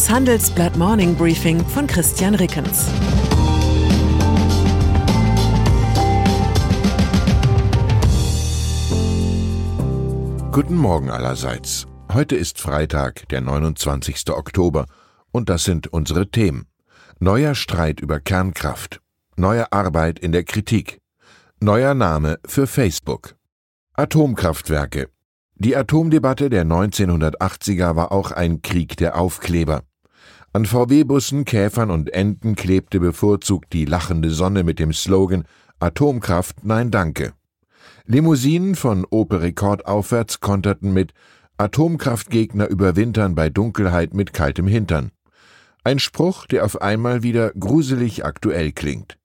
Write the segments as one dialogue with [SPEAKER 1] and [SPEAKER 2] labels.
[SPEAKER 1] Das Handelsblatt Morning Briefing von Christian Rickens.
[SPEAKER 2] Guten Morgen allerseits. Heute ist Freitag, der 29. Oktober, und das sind unsere Themen. Neuer Streit über Kernkraft. Neue Arbeit in der Kritik. Neuer Name für Facebook. Atomkraftwerke. Die Atomdebatte der 1980er war auch ein Krieg der Aufkleber. An VW-Bussen, Käfern und Enten klebte bevorzugt die lachende Sonne mit dem Slogan Atomkraft, nein danke. Limousinen von Opel Rekord aufwärts konterten mit Atomkraftgegner überwintern bei Dunkelheit mit kaltem Hintern. Ein Spruch, der auf einmal wieder gruselig aktuell klingt.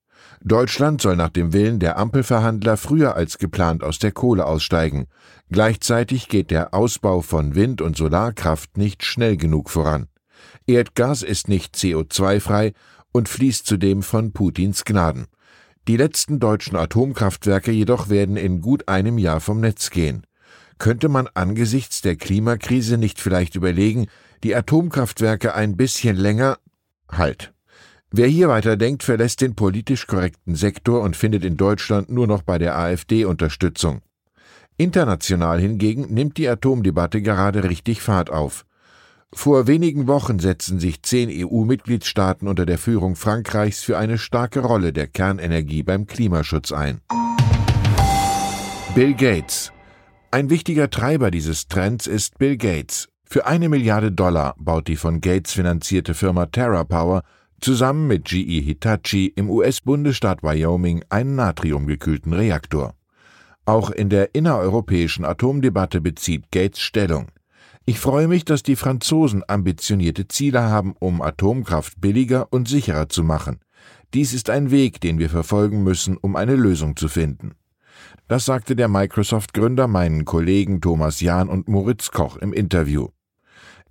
[SPEAKER 2] Deutschland soll nach dem Willen der Ampelverhandler früher als geplant aus der Kohle aussteigen. Gleichzeitig geht der Ausbau von Wind- und Solarkraft nicht schnell genug voran. Erdgas ist nicht CO2-frei und fließt zudem von Putins Gnaden. Die letzten deutschen Atomkraftwerke jedoch werden in gut einem Jahr vom Netz gehen. Könnte man angesichts der Klimakrise nicht vielleicht überlegen, die Atomkraftwerke ein bisschen länger Halt. Wer hier weiterdenkt, verlässt den politisch korrekten Sektor und findet in Deutschland nur noch bei der AfD Unterstützung. International hingegen nimmt die Atomdebatte gerade richtig Fahrt auf. Vor wenigen Wochen setzten sich zehn EU-Mitgliedstaaten unter der Führung Frankreichs für eine starke Rolle der Kernenergie beim Klimaschutz ein. Bill Gates. Ein wichtiger Treiber dieses Trends ist Bill Gates. Für eine Milliarde Dollar baut die von Gates finanzierte Firma TerraPower zusammen mit GE Hitachi im US-Bundesstaat Wyoming einen natriumgekühlten Reaktor. Auch in der innereuropäischen Atomdebatte bezieht Gates Stellung. Ich freue mich, dass die Franzosen ambitionierte Ziele haben, um Atomkraft billiger und sicherer zu machen. Dies ist ein Weg, den wir verfolgen müssen, um eine Lösung zu finden. Das sagte der Microsoft-Gründer meinen Kollegen Thomas Jahn und Moritz Koch im Interview.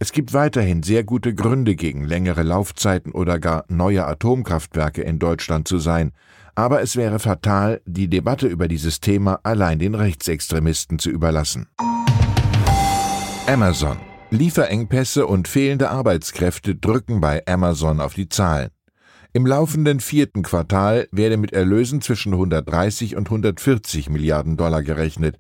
[SPEAKER 2] Es gibt weiterhin sehr gute Gründe gegen längere Laufzeiten oder gar neue Atomkraftwerke in Deutschland zu sein, aber es wäre fatal, die Debatte über dieses Thema allein den Rechtsextremisten zu überlassen. Amazon. Lieferengpässe und fehlende Arbeitskräfte drücken bei Amazon auf die Zahlen. Im laufenden vierten Quartal werde mit Erlösen zwischen 130 und 140 Milliarden Dollar gerechnet.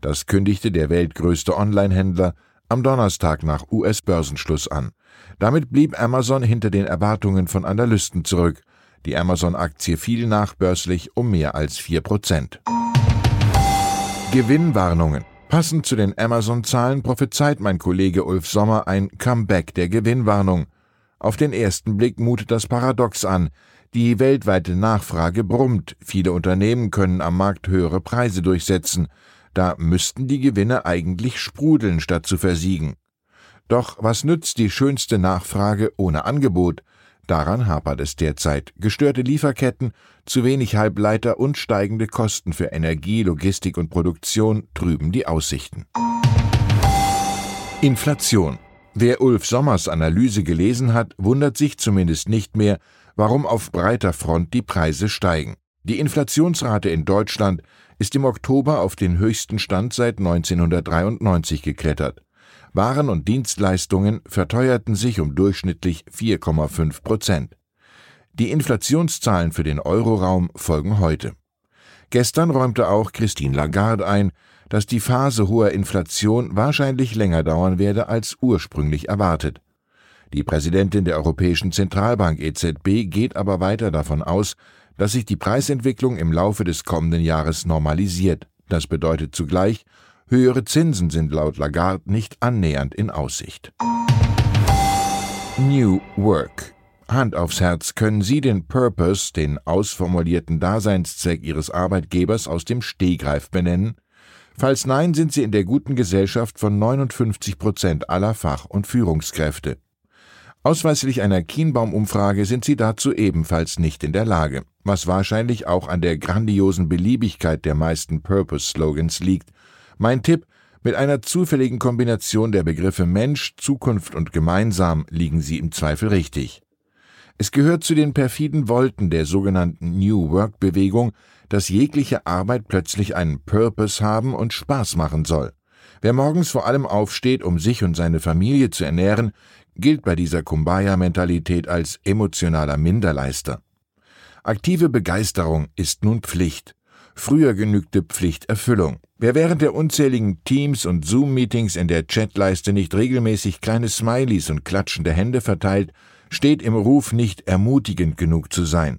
[SPEAKER 2] Das kündigte der weltgrößte Online-Händler am Donnerstag nach US-Börsenschluss an. Damit blieb Amazon hinter den Erwartungen von Analysten zurück. Die Amazon-Aktie fiel nachbörslich um mehr als 4 Prozent. Gewinnwarnungen. Passend zu den Amazon-Zahlen prophezeit mein Kollege Ulf Sommer ein Comeback der Gewinnwarnung. Auf den ersten Blick mutet das paradox an. Die weltweite Nachfrage brummt, viele Unternehmen können am Markt höhere Preise durchsetzen. Da müssten die Gewinne eigentlich sprudeln, statt zu versiegen. Doch was nützt die schönste Nachfrage ohne Angebot? Daran hapert es derzeit. Gestörte Lieferketten, zu wenig Halbleiter und steigende Kosten für Energie, Logistik und Produktion trüben die Aussichten. Inflation. Wer Ulf Sommers Analyse gelesen hat, wundert sich zumindest nicht mehr, warum auf breiter Front die Preise steigen. Die Inflationsrate in Deutschland ist im Oktober auf den höchsten Stand seit 1993 geklettert. Waren und Dienstleistungen verteuerten sich um durchschnittlich 4,5 Prozent. Die Inflationszahlen für den Euroraum folgen heute. Gestern räumte auch Christine Lagarde ein, dass die Phase hoher Inflation wahrscheinlich länger dauern werde als ursprünglich erwartet. Die Präsidentin der Europäischen Zentralbank EZB geht aber weiter davon aus, dass sich die Preisentwicklung im Laufe des kommenden Jahres normalisiert. Das bedeutet zugleich, höhere Zinsen sind laut Lagarde nicht annähernd in Aussicht. New Work. Hand aufs Herz, können Sie den Purpose, den ausformulierten Daseinszweck Ihres Arbeitgebers aus dem Stehgreif benennen? Falls nein, sind Sie in der guten Gesellschaft von 59 Prozent aller Fach- und Führungskräfte. Ausweislich einer Kienbaum-Umfrage sind sie dazu ebenfalls nicht in der Lage, was wahrscheinlich auch an der grandiosen Beliebigkeit der meisten Purpose-Slogans liegt. Mein Tipp, mit einer zufälligen Kombination der Begriffe Mensch, Zukunft und Gemeinsam liegen sie im Zweifel richtig. Es gehört zu den perfiden Wolten der sogenannten New Work-Bewegung, dass jegliche Arbeit plötzlich einen Purpose haben und Spaß machen soll. Wer morgens vor allem aufsteht, um sich und seine Familie zu ernähren, gilt bei dieser Kumbaya-Mentalität als emotionaler Minderleister. Aktive Begeisterung ist nun Pflicht. Früher genügte Pflichterfüllung. Wer während der unzähligen Teams- und Zoom-Meetings in der Chatleiste nicht regelmäßig kleine Smileys und klatschende Hände verteilt, steht im Ruf, nicht ermutigend genug zu sein.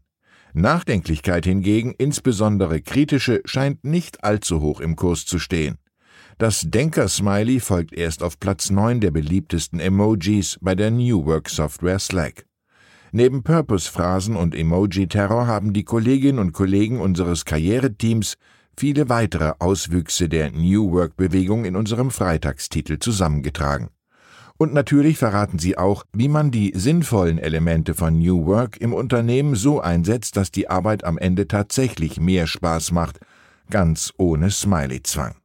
[SPEAKER 2] Nachdenklichkeit hingegen, insbesondere kritische, scheint nicht allzu hoch im Kurs zu stehen. Das Denker-Smiley folgt erst auf Platz 9 der beliebtesten Emojis bei der New Work Software Slack. Neben Purpose-Phrasen und Emoji-Terror haben die Kolleginnen und Kollegen unseres Karriereteams viele weitere Auswüchse der New Work-Bewegung in unserem Freitagstitel zusammengetragen. Und natürlich verraten sie auch, wie man die sinnvollen Elemente von New Work im Unternehmen so einsetzt, dass die Arbeit am Ende tatsächlich mehr Spaß macht, ganz ohne Smiley-Zwang.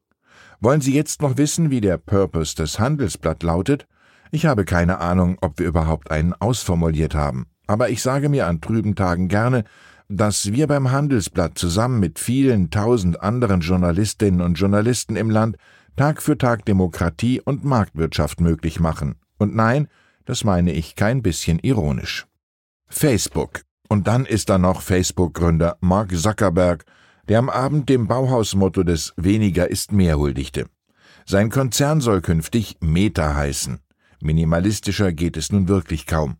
[SPEAKER 2] Wollen Sie jetzt noch wissen, wie der Purpose des Handelsblatt lautet? Ich habe keine Ahnung, ob wir überhaupt einen ausformuliert haben aber ich sage mir an trüben Tagen gerne, dass wir beim Handelsblatt zusammen mit vielen tausend anderen Journalistinnen und Journalisten im Land Tag für Tag Demokratie und Marktwirtschaft möglich machen. Und nein, das meine ich kein bisschen ironisch. Facebook. Und dann ist da noch Facebook-Gründer Mark Zuckerberg, der am Abend dem Bauhausmotto des Weniger ist mehr huldigte. Sein Konzern soll künftig Meta heißen. Minimalistischer geht es nun wirklich kaum.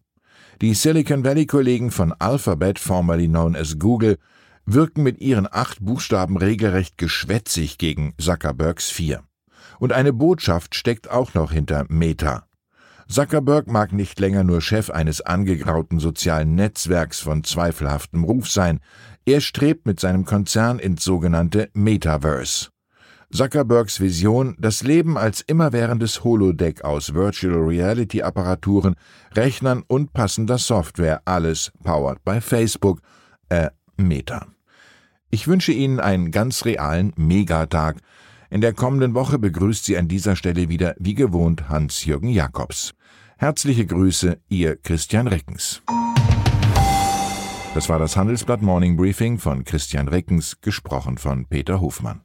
[SPEAKER 2] Die Silicon Valley-Kollegen von Alphabet, formerly known as Google, wirken mit ihren acht Buchstaben regelrecht geschwätzig gegen Zuckerbergs vier. Und eine Botschaft steckt auch noch hinter Meta. Zuckerberg mag nicht länger nur Chef eines angegrauten sozialen Netzwerks von zweifelhaftem Ruf sein, er strebt mit seinem Konzern ins sogenannte Metaverse. Zuckerbergs Vision, das Leben als immerwährendes Holodeck aus Virtual Reality Apparaturen, Rechnern und passender Software, alles powered by Facebook, äh, Meta. Ich wünsche Ihnen einen ganz realen Megatag. In der kommenden Woche begrüßt Sie an dieser Stelle wieder wie gewohnt Hans-Jürgen Jakobs. Herzliche Grüße, Ihr Christian Reckens. Das war das Handelsblatt Morning Briefing von Christian Reckens, gesprochen von Peter Hofmann.